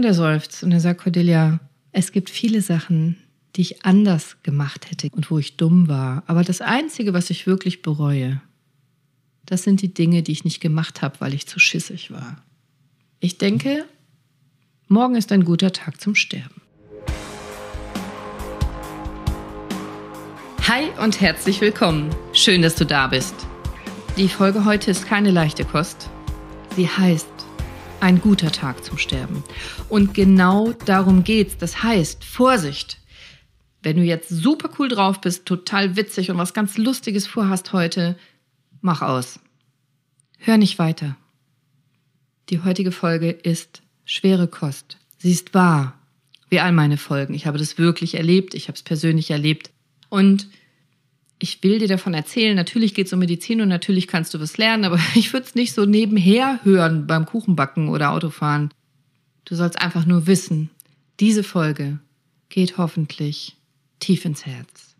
Und er seufzt und er sagt, Cordelia, es gibt viele Sachen, die ich anders gemacht hätte und wo ich dumm war. Aber das Einzige, was ich wirklich bereue, das sind die Dinge, die ich nicht gemacht habe, weil ich zu schissig war. Ich denke, morgen ist ein guter Tag zum Sterben. Hi und herzlich willkommen. Schön, dass du da bist. Die Folge heute ist keine leichte Kost. Sie heißt ein guter Tag zum Sterben. Und genau darum geht's. Das heißt, Vorsicht. Wenn du jetzt super cool drauf bist, total witzig und was ganz Lustiges vorhast heute, mach aus. Hör nicht weiter. Die heutige Folge ist schwere Kost. Sie ist wahr. Wie all meine Folgen. Ich habe das wirklich erlebt. Ich habe es persönlich erlebt. Und ich will dir davon erzählen, natürlich geht es um Medizin und natürlich kannst du was lernen, aber ich würde es nicht so nebenher hören beim Kuchenbacken oder Autofahren. Du sollst einfach nur wissen, diese Folge geht hoffentlich tief ins Herz.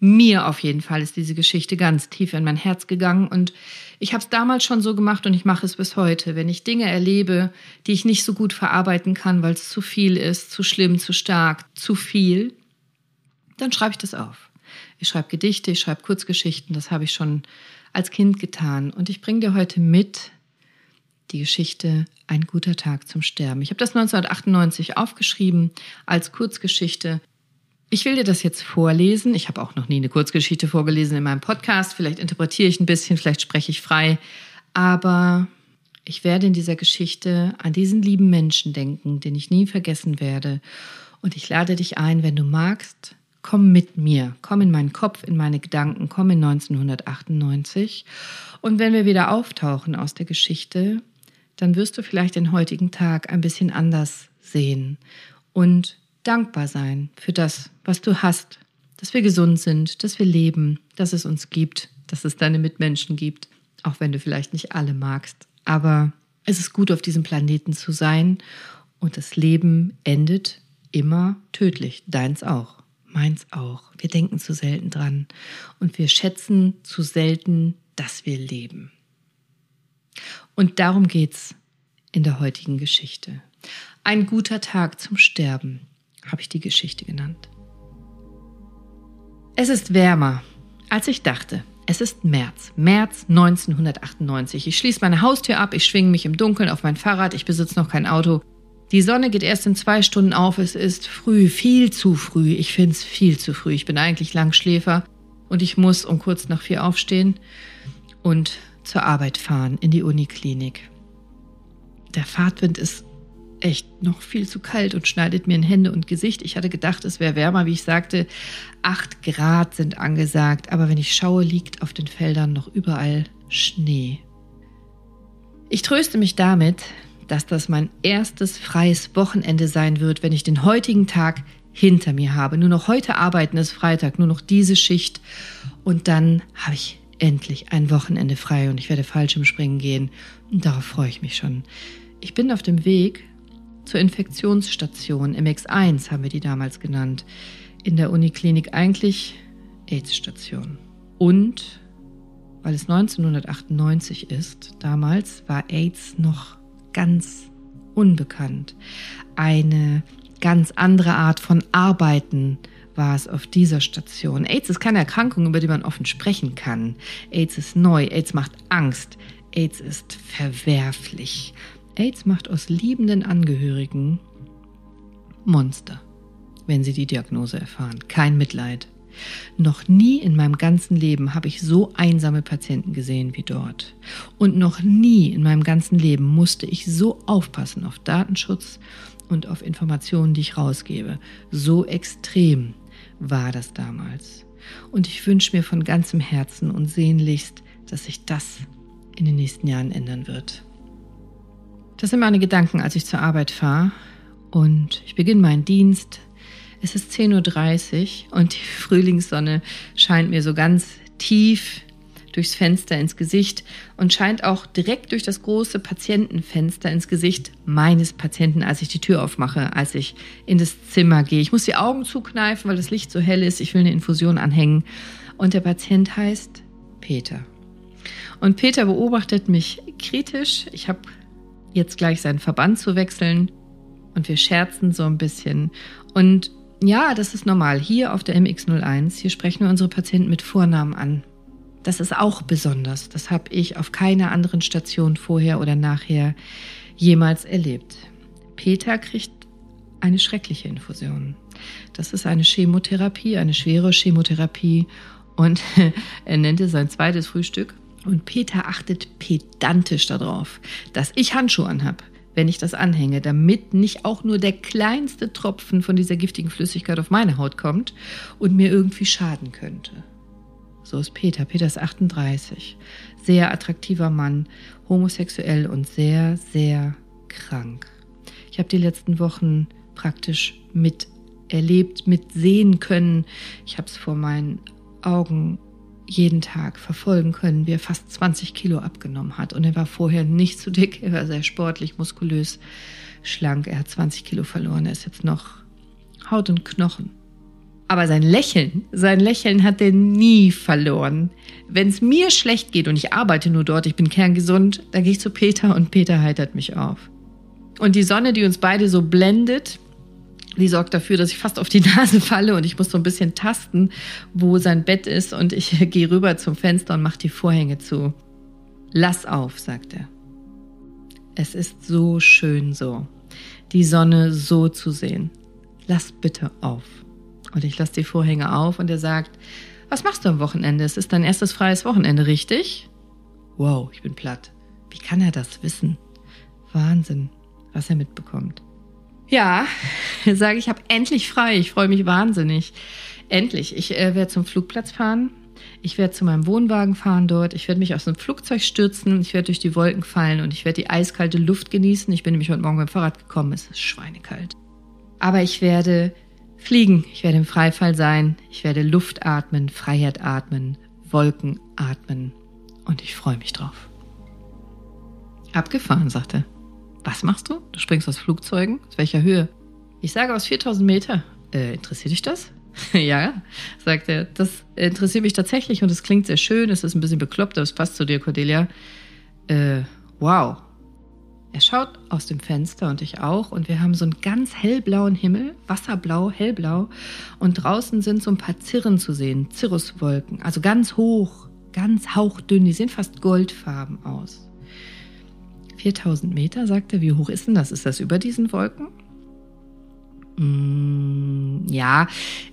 Mir auf jeden Fall ist diese Geschichte ganz tief in mein Herz gegangen und ich habe es damals schon so gemacht und ich mache es bis heute. Wenn ich Dinge erlebe, die ich nicht so gut verarbeiten kann, weil es zu viel ist, zu schlimm, zu stark, zu viel, dann schreibe ich das auf. Ich schreibe Gedichte, ich schreibe Kurzgeschichten, das habe ich schon als Kind getan. Und ich bringe dir heute mit die Geschichte Ein guter Tag zum Sterben. Ich habe das 1998 aufgeschrieben als Kurzgeschichte. Ich will dir das jetzt vorlesen. Ich habe auch noch nie eine Kurzgeschichte vorgelesen in meinem Podcast. Vielleicht interpretiere ich ein bisschen, vielleicht spreche ich frei. Aber ich werde in dieser Geschichte an diesen lieben Menschen denken, den ich nie vergessen werde. Und ich lade dich ein, wenn du magst, komm mit mir, komm in meinen Kopf, in meine Gedanken, komm in 1998. Und wenn wir wieder auftauchen aus der Geschichte, dann wirst du vielleicht den heutigen Tag ein bisschen anders sehen und dankbar sein für das, was du hast, dass wir gesund sind, dass wir leben, dass es uns gibt, dass es deine Mitmenschen gibt, auch wenn du vielleicht nicht alle magst. Aber es ist gut, auf diesem Planeten zu sein und das Leben endet immer tödlich, deins auch. Meins auch. Wir denken zu selten dran und wir schätzen zu selten, dass wir leben. Und darum geht's in der heutigen Geschichte. Ein guter Tag zum Sterben, habe ich die Geschichte genannt. Es ist wärmer, als ich dachte. Es ist März, März 1998. Ich schließe meine Haustür ab, ich schwinge mich im Dunkeln auf mein Fahrrad, ich besitze noch kein Auto die Sonne geht erst in zwei Stunden auf. Es ist früh, viel zu früh. Ich finde es viel zu früh. Ich bin eigentlich Langschläfer und ich muss um kurz nach vier aufstehen und zur Arbeit fahren in die Uniklinik. Der Fahrtwind ist echt noch viel zu kalt und schneidet mir in Hände und Gesicht. Ich hatte gedacht, es wäre wärmer, wie ich sagte. Acht Grad sind angesagt, aber wenn ich schaue, liegt auf den Feldern noch überall Schnee. Ich tröste mich damit, dass das mein erstes freies Wochenende sein wird, wenn ich den heutigen Tag hinter mir habe. Nur noch heute arbeiten ist Freitag, nur noch diese Schicht und dann habe ich endlich ein Wochenende frei und ich werde Fallschirmspringen gehen und darauf freue ich mich schon. Ich bin auf dem Weg zur Infektionsstation MX1 haben wir die damals genannt. In der Uniklinik eigentlich AIDS-Station. Und weil es 1998 ist, damals war AIDS noch ganz unbekannt. Eine ganz andere Art von Arbeiten war es auf dieser Station. AIDS ist keine Erkrankung, über die man offen sprechen kann. AIDS ist neu, AIDS macht Angst, AIDS ist verwerflich. AIDS macht aus liebenden Angehörigen Monster, wenn sie die Diagnose erfahren. Kein Mitleid. Noch nie in meinem ganzen Leben habe ich so einsame Patienten gesehen wie dort. Und noch nie in meinem ganzen Leben musste ich so aufpassen auf Datenschutz und auf Informationen, die ich rausgebe. So extrem war das damals. Und ich wünsche mir von ganzem Herzen und sehnlichst, dass sich das in den nächsten Jahren ändern wird. Das sind meine Gedanken, als ich zur Arbeit fahre. Und ich beginne meinen Dienst es ist 10.30 Uhr und die Frühlingssonne scheint mir so ganz tief durchs Fenster ins Gesicht und scheint auch direkt durch das große Patientenfenster ins Gesicht meines Patienten, als ich die Tür aufmache, als ich in das Zimmer gehe. Ich muss die Augen zukneifen, weil das Licht so hell ist. Ich will eine Infusion anhängen. Und der Patient heißt Peter. Und Peter beobachtet mich kritisch. Ich habe jetzt gleich seinen Verband zu wechseln. und wir scherzen so ein bisschen. Und ja, das ist normal. Hier auf der MX01, hier sprechen wir unsere Patienten mit Vornamen an. Das ist auch besonders. Das habe ich auf keiner anderen Station vorher oder nachher jemals erlebt. Peter kriegt eine schreckliche Infusion. Das ist eine Chemotherapie, eine schwere Chemotherapie und er nannte sein zweites Frühstück. Und Peter achtet pedantisch darauf, dass ich Handschuhe anhab, wenn ich das anhänge, damit nicht auch nur der kleinste Tropfen von dieser giftigen Flüssigkeit auf meine Haut kommt und mir irgendwie schaden könnte. So ist Peter. Peter ist 38. Sehr attraktiver Mann, homosexuell und sehr, sehr krank. Ich habe die letzten Wochen praktisch miterlebt, mitsehen können. Ich habe es vor meinen Augen jeden Tag verfolgen können, wie er fast 20 Kilo abgenommen hat. Und er war vorher nicht zu dick, er war sehr sportlich, muskulös, schlank. Er hat 20 Kilo verloren, er ist jetzt noch Haut und Knochen. Aber sein Lächeln, sein Lächeln hat er nie verloren. Wenn es mir schlecht geht und ich arbeite nur dort, ich bin kerngesund, dann gehe ich zu Peter und Peter heitert mich auf. Und die Sonne, die uns beide so blendet, die sorgt dafür, dass ich fast auf die Nase falle und ich muss so ein bisschen tasten, wo sein Bett ist und ich gehe rüber zum Fenster und mache die Vorhänge zu. Lass auf, sagt er. Es ist so schön so, die Sonne so zu sehen. Lass bitte auf. Und ich lasse die Vorhänge auf und er sagt, was machst du am Wochenende? Es ist dein erstes freies Wochenende, richtig? Wow, ich bin platt. Wie kann er das wissen? Wahnsinn, was er mitbekommt. Ja, sage ich, habe endlich frei. Ich freue mich wahnsinnig. Endlich. Ich äh, werde zum Flugplatz fahren. Ich werde zu meinem Wohnwagen fahren dort. Ich werde mich aus dem Flugzeug stürzen. Ich werde durch die Wolken fallen und ich werde die eiskalte Luft genießen. Ich bin nämlich heute Morgen beim Fahrrad gekommen. Es ist schweinekalt. Aber ich werde fliegen. Ich werde im Freifall sein. Ich werde Luft atmen, Freiheit atmen, Wolken atmen. Und ich freue mich drauf. Abgefahren, sagte er. Was machst du? Du springst aus Flugzeugen? Aus welcher Höhe? Ich sage aus 4000 Meter. Äh, interessiert dich das? ja, sagt er. Das interessiert mich tatsächlich und es klingt sehr schön. Es ist ein bisschen bekloppt, aber es passt zu dir, Cordelia. Äh, wow. Er schaut aus dem Fenster und ich auch und wir haben so einen ganz hellblauen Himmel, wasserblau, hellblau und draußen sind so ein paar Zirren zu sehen, Cirruswolken, also ganz hoch, ganz hauchdünn, die sehen fast goldfarben aus. 4000 Meter, sagt er. Wie hoch ist denn das? Ist das über diesen Wolken? Mm, ja,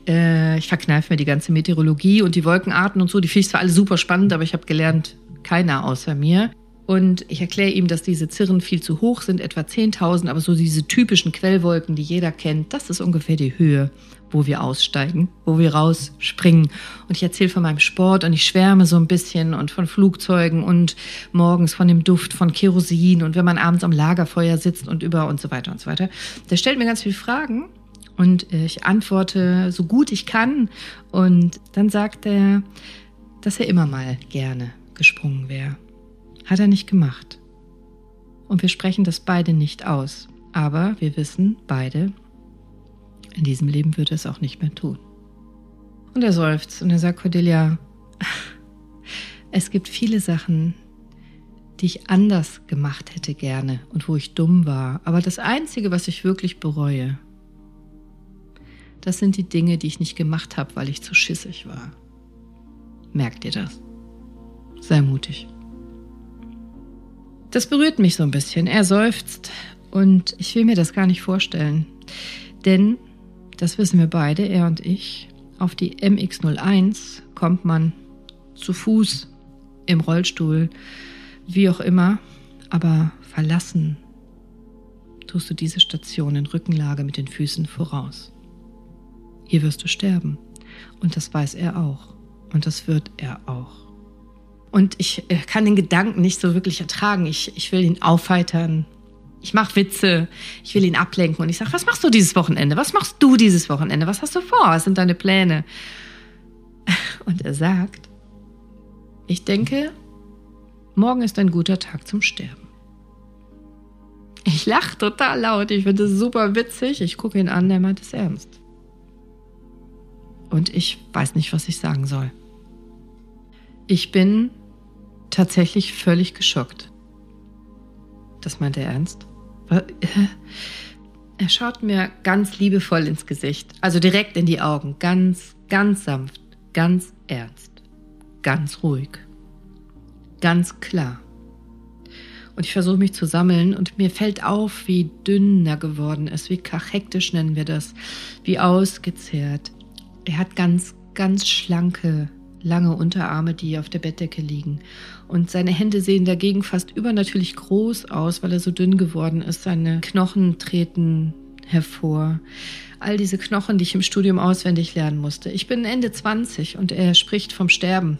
äh, ich verkneife mir die ganze Meteorologie und die Wolkenarten und so. Die finde ich zwar alle super spannend, aber ich habe gelernt, keiner außer mir. Und ich erkläre ihm, dass diese Zirren viel zu hoch sind, etwa 10.000, aber so diese typischen Quellwolken, die jeder kennt, das ist ungefähr die Höhe, wo wir aussteigen, wo wir rausspringen. Und ich erzähle von meinem Sport und ich schwärme so ein bisschen und von Flugzeugen und morgens von dem Duft von Kerosin und wenn man abends am Lagerfeuer sitzt und über und so weiter und so weiter. Der stellt mir ganz viele Fragen und ich antworte so gut ich kann. Und dann sagt er, dass er immer mal gerne gesprungen wäre. Hat er nicht gemacht. Und wir sprechen das beide nicht aus. Aber wir wissen beide, in diesem Leben wird er es auch nicht mehr tun. Und er seufzt und er sagt, Cordelia, es gibt viele Sachen, die ich anders gemacht hätte gerne und wo ich dumm war. Aber das Einzige, was ich wirklich bereue, das sind die Dinge, die ich nicht gemacht habe, weil ich zu schissig war. Merkt ihr das? Sei mutig. Das berührt mich so ein bisschen. Er seufzt und ich will mir das gar nicht vorstellen. Denn, das wissen wir beide, er und ich, auf die MX01 kommt man zu Fuß, im Rollstuhl, wie auch immer, aber verlassen tust du diese Station in Rückenlage mit den Füßen voraus. Hier wirst du sterben. Und das weiß er auch. Und das wird er auch. Und ich äh, kann den Gedanken nicht so wirklich ertragen. Ich, ich will ihn aufheitern. Ich mache Witze. Ich will ihn ablenken. Und ich sage, was machst du dieses Wochenende? Was machst du dieses Wochenende? Was hast du vor? Was sind deine Pläne? Und er sagt, ich denke, morgen ist ein guter Tag zum Sterben. Ich lache total laut. Ich finde es super witzig. Ich gucke ihn an, der meint es ernst. Und ich weiß nicht, was ich sagen soll. Ich bin tatsächlich völlig geschockt. Das meint er ernst? Er schaut mir ganz liebevoll ins Gesicht, also direkt in die Augen, ganz, ganz sanft, ganz ernst, ganz ruhig, ganz klar. Und ich versuche mich zu sammeln und mir fällt auf, wie dünn er geworden ist, wie kachektisch nennen wir das, wie ausgezehrt. Er hat ganz, ganz schlanke, lange Unterarme, die auf der Bettdecke liegen. Und seine Hände sehen dagegen fast übernatürlich groß aus, weil er so dünn geworden ist. Seine Knochen treten hervor. All diese Knochen, die ich im Studium auswendig lernen musste. Ich bin Ende 20 und er spricht vom Sterben.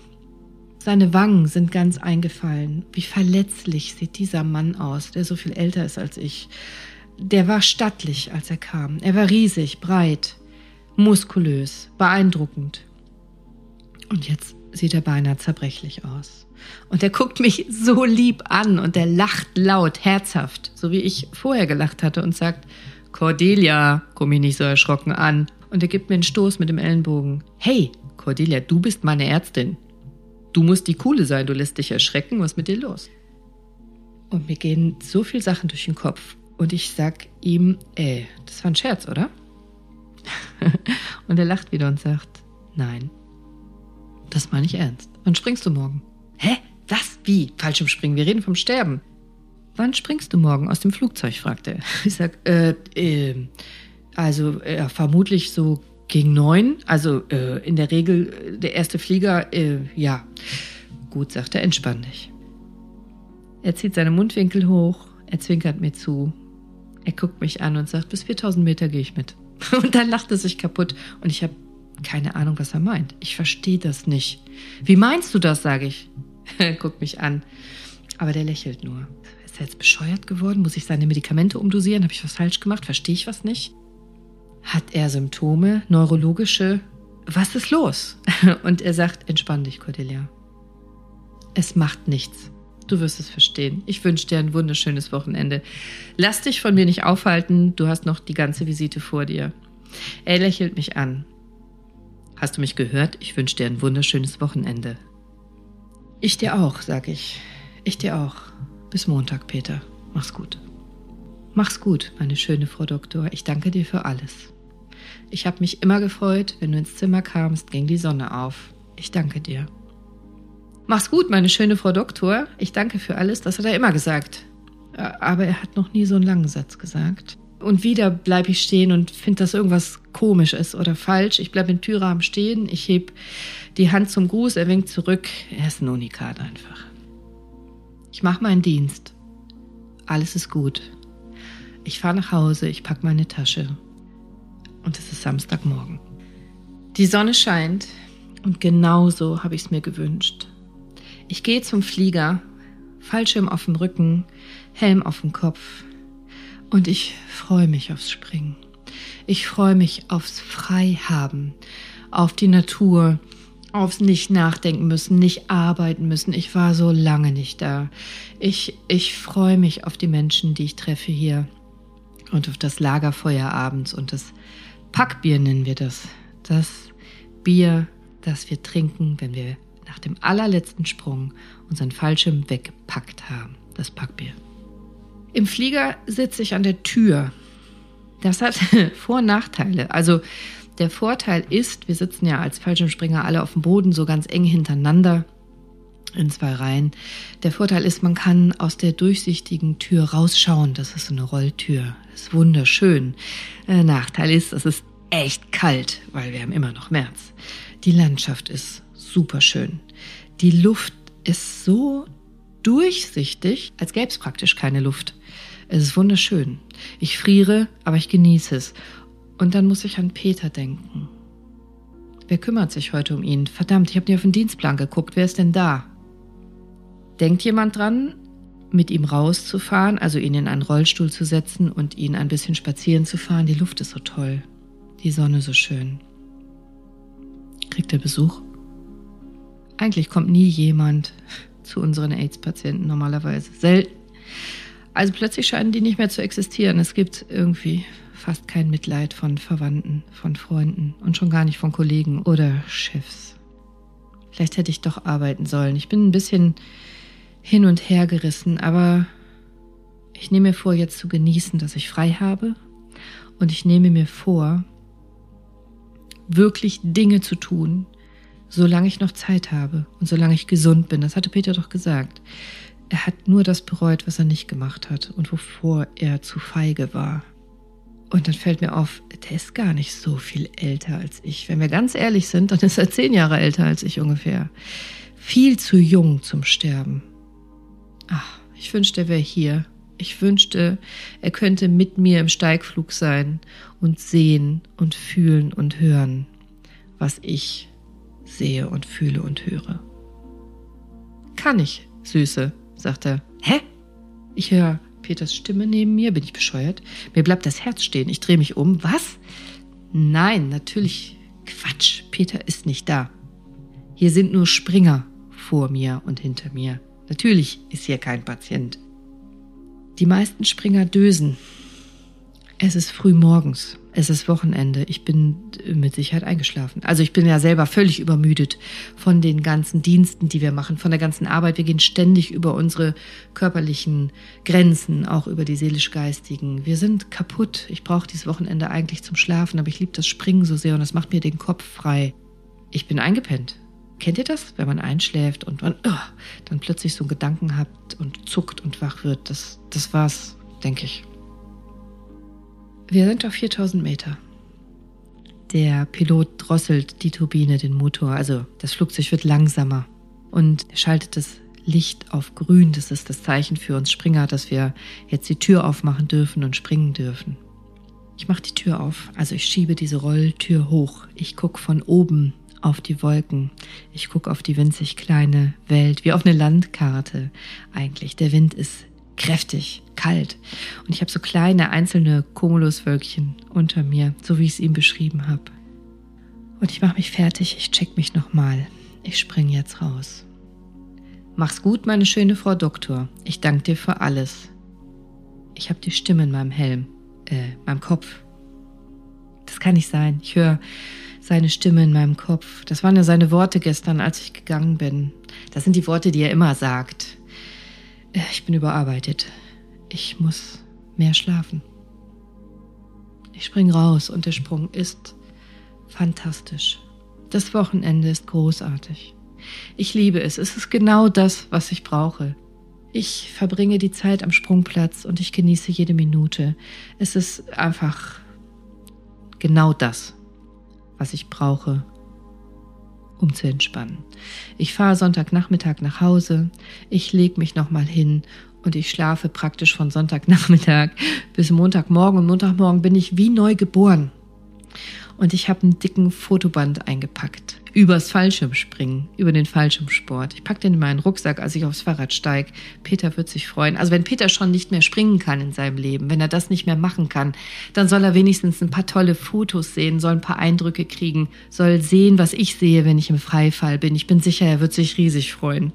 Seine Wangen sind ganz eingefallen. Wie verletzlich sieht dieser Mann aus, der so viel älter ist als ich. Der war stattlich, als er kam. Er war riesig, breit, muskulös, beeindruckend. Und jetzt sieht er beinahe zerbrechlich aus. Und er guckt mich so lieb an und er lacht laut, herzhaft, so wie ich vorher gelacht hatte und sagt, Cordelia, komm mich nicht so erschrocken an. Und er gibt mir einen Stoß mit dem Ellenbogen. Hey, Cordelia, du bist meine Ärztin. Du musst die Coole sein, du lässt dich erschrecken, was ist mit dir los? Und mir gehen so viele Sachen durch den Kopf. Und ich sag ihm, ey, das war ein Scherz, oder? und er lacht wieder und sagt, nein, das meine ich ernst. Wann springst du morgen? Hä? Was? Wie? Falsch im Springen. Wir reden vom Sterben. Wann springst du morgen aus dem Flugzeug? fragte er. Ich sag, äh, äh, also äh, vermutlich so gegen neun. Also äh, in der Regel äh, der erste Flieger, äh, ja. Gut, sagt er, entspann dich. Er zieht seine Mundwinkel hoch, er zwinkert mir zu. Er guckt mich an und sagt, bis 4000 Meter gehe ich mit. Und dann lacht er sich kaputt und ich habe keine Ahnung, was er meint. Ich verstehe das nicht. Wie meinst du das, sage ich. Guck mich an. Aber der lächelt nur. Ist er jetzt bescheuert geworden? Muss ich seine Medikamente umdosieren? Habe ich was falsch gemacht? Verstehe ich was nicht? Hat er Symptome, neurologische? Was ist los? Und er sagt, entspann dich, Cordelia. Es macht nichts. Du wirst es verstehen. Ich wünsche dir ein wunderschönes Wochenende. Lass dich von mir nicht aufhalten. Du hast noch die ganze Visite vor dir. Er lächelt mich an. Hast du mich gehört? Ich wünsche dir ein wunderschönes Wochenende. Ich dir auch, sag ich. Ich dir auch. Bis Montag, Peter. Mach's gut. Mach's gut, meine schöne Frau Doktor. Ich danke dir für alles. Ich habe mich immer gefreut, wenn du ins Zimmer kamst, ging die Sonne auf. Ich danke dir. Mach's gut, meine schöne Frau Doktor. Ich danke für alles, das hat er immer gesagt. Aber er hat noch nie so einen langen Satz gesagt. Und wieder bleibe ich stehen und finde, dass irgendwas komisch ist oder falsch. Ich bleibe in Türrahmen stehen, ich heb die Hand zum Gruß, er winkt zurück. Er ist ein Unikat einfach. Ich mache meinen Dienst. Alles ist gut. Ich fahre nach Hause, ich packe meine Tasche. Und es ist Samstagmorgen. Die Sonne scheint und genauso habe ich es mir gewünscht. Ich gehe zum Flieger, Fallschirm auf dem Rücken, Helm auf dem Kopf, und ich freue mich aufs Springen. Ich freue mich aufs Freihaben, auf die Natur, aufs nicht nachdenken müssen, nicht arbeiten müssen. Ich war so lange nicht da. Ich, ich freue mich auf die Menschen, die ich treffe hier und auf das Lagerfeuer abends und das Packbier nennen wir das. Das Bier, das wir trinken, wenn wir nach dem allerletzten Sprung unseren Fallschirm weggepackt haben. Das Packbier. Im Flieger sitze ich an der Tür. Das hat Vor- und Nachteile. Also der Vorteil ist, wir sitzen ja als Fallschirmspringer alle auf dem Boden so ganz eng hintereinander in zwei Reihen. Der Vorteil ist, man kann aus der durchsichtigen Tür rausschauen. Das ist so eine Rolltür. Das ist wunderschön. Der Nachteil ist, es ist echt kalt, weil wir haben immer noch März. Die Landschaft ist super schön. Die Luft ist so durchsichtig, als gäbe es praktisch keine Luft. Es ist wunderschön. Ich friere, aber ich genieße es. Und dann muss ich an Peter denken. Wer kümmert sich heute um ihn? Verdammt, ich habe nie auf den Dienstplan geguckt. Wer ist denn da? Denkt jemand dran, mit ihm rauszufahren, also ihn in einen Rollstuhl zu setzen und ihn ein bisschen spazieren zu fahren? Die Luft ist so toll. Die Sonne so schön. Kriegt er Besuch? Eigentlich kommt nie jemand zu unseren AIDS-Patienten normalerweise. Selten. Also plötzlich scheinen die nicht mehr zu existieren. Es gibt irgendwie fast kein Mitleid von Verwandten, von Freunden und schon gar nicht von Kollegen oder Chefs. Vielleicht hätte ich doch arbeiten sollen. Ich bin ein bisschen hin und her gerissen, aber ich nehme mir vor, jetzt zu genießen, dass ich frei habe Und ich nehme mir vor, wirklich Dinge zu tun, solange ich noch Zeit habe und solange ich gesund bin. Das hatte Peter doch gesagt. Er hat nur das bereut, was er nicht gemacht hat und wovor er zu feige war. Und dann fällt mir auf, der ist gar nicht so viel älter als ich. Wenn wir ganz ehrlich sind, dann ist er zehn Jahre älter als ich ungefähr. Viel zu jung zum Sterben. Ach, ich wünschte, er wäre hier. Ich wünschte, er könnte mit mir im Steigflug sein und sehen und fühlen und hören, was ich sehe und fühle und höre. Kann ich, Süße, sagt er. Hä? Ich höre Peters Stimme neben mir. Bin ich bescheuert? Mir bleibt das Herz stehen. Ich drehe mich um. Was? Nein, natürlich. Quatsch. Peter ist nicht da. Hier sind nur Springer vor mir und hinter mir. Natürlich ist hier kein Patient. Die meisten Springer dösen. Es ist früh morgens. Es ist Wochenende. Ich bin mit Sicherheit eingeschlafen. Also ich bin ja selber völlig übermüdet von den ganzen Diensten, die wir machen, von der ganzen Arbeit. Wir gehen ständig über unsere körperlichen Grenzen, auch über die seelisch-geistigen. Wir sind kaputt. Ich brauche dieses Wochenende eigentlich zum Schlafen, aber ich liebe das Springen so sehr und das macht mir den Kopf frei. Ich bin eingepennt. Kennt ihr das, wenn man einschläft und man oh, dann plötzlich so einen Gedanken hat und zuckt und wach wird? Das, das war's, denke ich. Wir sind auf 4000 Meter. Der Pilot drosselt die Turbine, den Motor, also das Flugzeug wird langsamer und schaltet das Licht auf grün. Das ist das Zeichen für uns Springer, dass wir jetzt die Tür aufmachen dürfen und springen dürfen. Ich mache die Tür auf, also ich schiebe diese Rolltür hoch. Ich gucke von oben auf die Wolken. Ich gucke auf die winzig kleine Welt, wie auf eine Landkarte eigentlich. Der Wind ist kräftig, kalt. Und ich habe so kleine einzelne Cumuluswölkchen unter mir, so wie ich es ihm beschrieben habe. Und ich mache mich fertig, ich check mich nochmal. Ich spring jetzt raus. Mach's gut, meine schöne Frau Doktor. Ich danke dir für alles. Ich habe die Stimme in meinem Helm, äh, meinem Kopf. Das kann nicht sein. Ich höre seine Stimme in meinem Kopf. Das waren ja seine Worte gestern, als ich gegangen bin. Das sind die Worte, die er immer sagt. Äh, ich bin überarbeitet. Ich muss mehr schlafen. Ich spring raus und der Sprung ist fantastisch. Das Wochenende ist großartig. Ich liebe es. Es ist genau das, was ich brauche. Ich verbringe die Zeit am Sprungplatz und ich genieße jede Minute. Es ist einfach genau das, was ich brauche, um zu entspannen. Ich fahre Sonntagnachmittag nach Hause, ich lege mich nochmal hin und ich schlafe praktisch von Sonntagnachmittag bis Montagmorgen. Und Montagmorgen bin ich wie neu geboren. Und ich habe einen dicken Fotoband eingepackt übers Fallschirmspringen, über den Fallschirmsport. Ich packe den in meinen Rucksack, als ich aufs Fahrrad steige. Peter wird sich freuen. Also wenn Peter schon nicht mehr springen kann in seinem Leben, wenn er das nicht mehr machen kann, dann soll er wenigstens ein paar tolle Fotos sehen, soll ein paar Eindrücke kriegen, soll sehen, was ich sehe, wenn ich im Freifall bin. Ich bin sicher, er wird sich riesig freuen.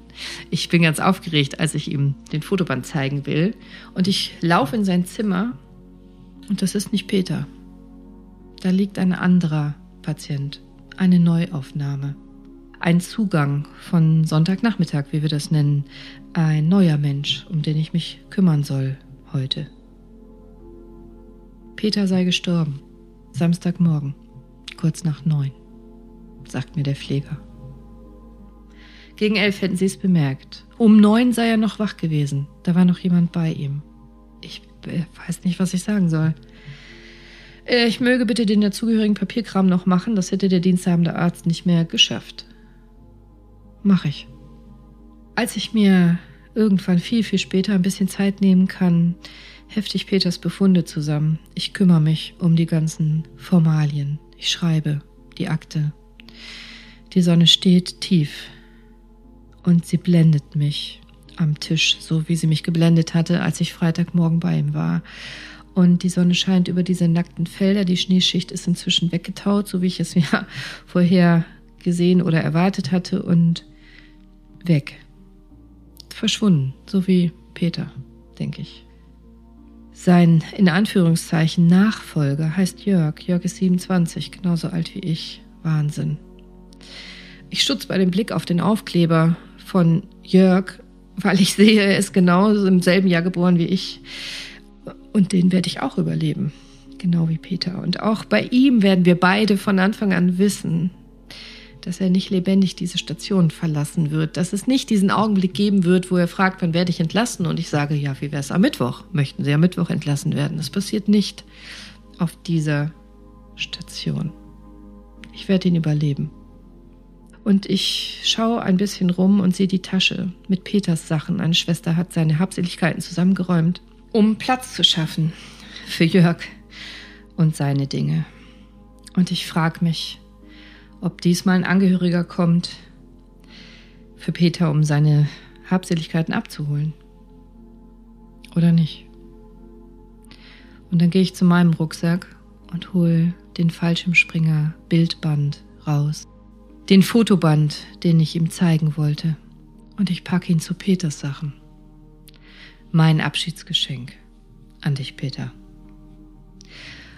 Ich bin ganz aufgeregt, als ich ihm den Fotoband zeigen will. Und ich laufe in sein Zimmer und das ist nicht Peter. Da liegt ein anderer Patient eine Neuaufnahme. Ein Zugang von Sonntagnachmittag, wie wir das nennen. Ein neuer Mensch, um den ich mich kümmern soll heute. Peter sei gestorben. Samstagmorgen, kurz nach neun, sagt mir der Pfleger. Gegen elf hätten sie es bemerkt. Um neun sei er noch wach gewesen. Da war noch jemand bei ihm. Ich äh, weiß nicht, was ich sagen soll. Äh, ich möge bitte den dazugehörigen Papierkram noch machen, das hätte der diensthabende Arzt nicht mehr geschafft. Mach ich. Als ich mir irgendwann viel, viel später ein bisschen Zeit nehmen kann, hefte ich Peters Befunde zusammen. Ich kümmere mich um die ganzen Formalien. Ich schreibe die Akte. Die Sonne steht tief und sie blendet mich am Tisch, so wie sie mich geblendet hatte, als ich Freitagmorgen bei ihm war. Und die Sonne scheint über diese nackten Felder. Die Schneeschicht ist inzwischen weggetaut, so wie ich es mir vorher gesehen oder erwartet hatte. Und weg. Verschwunden. So wie Peter, denke ich. Sein, in Anführungszeichen, Nachfolger heißt Jörg. Jörg ist 27, genauso alt wie ich. Wahnsinn. Ich stutze bei dem Blick auf den Aufkleber von Jörg, weil ich sehe, er ist genau im selben Jahr geboren wie ich. Und den werde ich auch überleben. Genau wie Peter. Und auch bei ihm werden wir beide von Anfang an wissen, dass er nicht lebendig diese Station verlassen wird, dass es nicht diesen Augenblick geben wird, wo er fragt, wann werde ich entlassen? Und ich sage, ja, wie wäre es am Mittwoch? Möchten Sie am Mittwoch entlassen werden? Das passiert nicht auf dieser Station. Ich werde ihn überleben. Und ich schaue ein bisschen rum und sehe die Tasche mit Peters Sachen. Eine Schwester hat seine Habseligkeiten zusammengeräumt, um Platz zu schaffen für Jörg und seine Dinge. Und ich frage mich, ob diesmal ein Angehöriger kommt für Peter, um seine Habseligkeiten abzuholen. Oder nicht. Und dann gehe ich zu meinem Rucksack und hole den Fallschirmspringer Bildband raus. Den Fotoband, den ich ihm zeigen wollte. Und ich packe ihn zu Peters Sachen. Mein Abschiedsgeschenk an dich, Peter.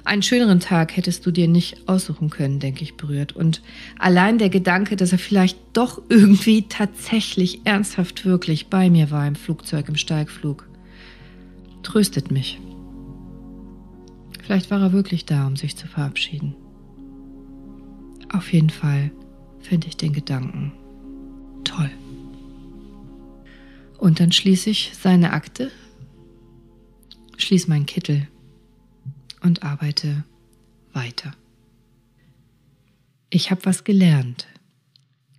Einen schöneren Tag hättest du dir nicht aussuchen können, denke ich berührt. Und allein der Gedanke, dass er vielleicht doch irgendwie tatsächlich ernsthaft wirklich bei mir war im Flugzeug, im Steigflug, tröstet mich. Vielleicht war er wirklich da, um sich zu verabschieden. Auf jeden Fall finde ich den Gedanken toll. Und dann schließe ich seine Akte, schließe meinen Kittel und arbeite weiter. Ich habe was gelernt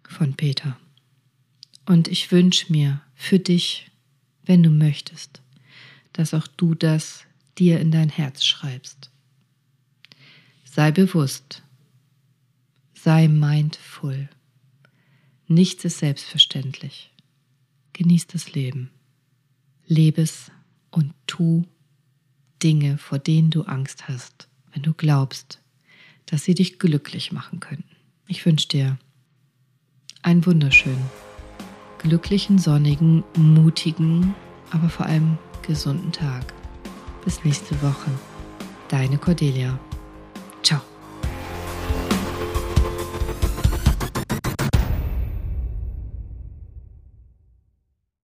von Peter. Und ich wünsche mir für dich, wenn du möchtest, dass auch du das dir in dein Herz schreibst. Sei bewusst, sei mindful. Nichts ist selbstverständlich. Genieß das Leben. Lebe es und tu Dinge, vor denen du Angst hast, wenn du glaubst, dass sie dich glücklich machen könnten. Ich wünsche dir einen wunderschönen, glücklichen, sonnigen, mutigen, aber vor allem gesunden Tag. Bis nächste Woche. Deine Cordelia.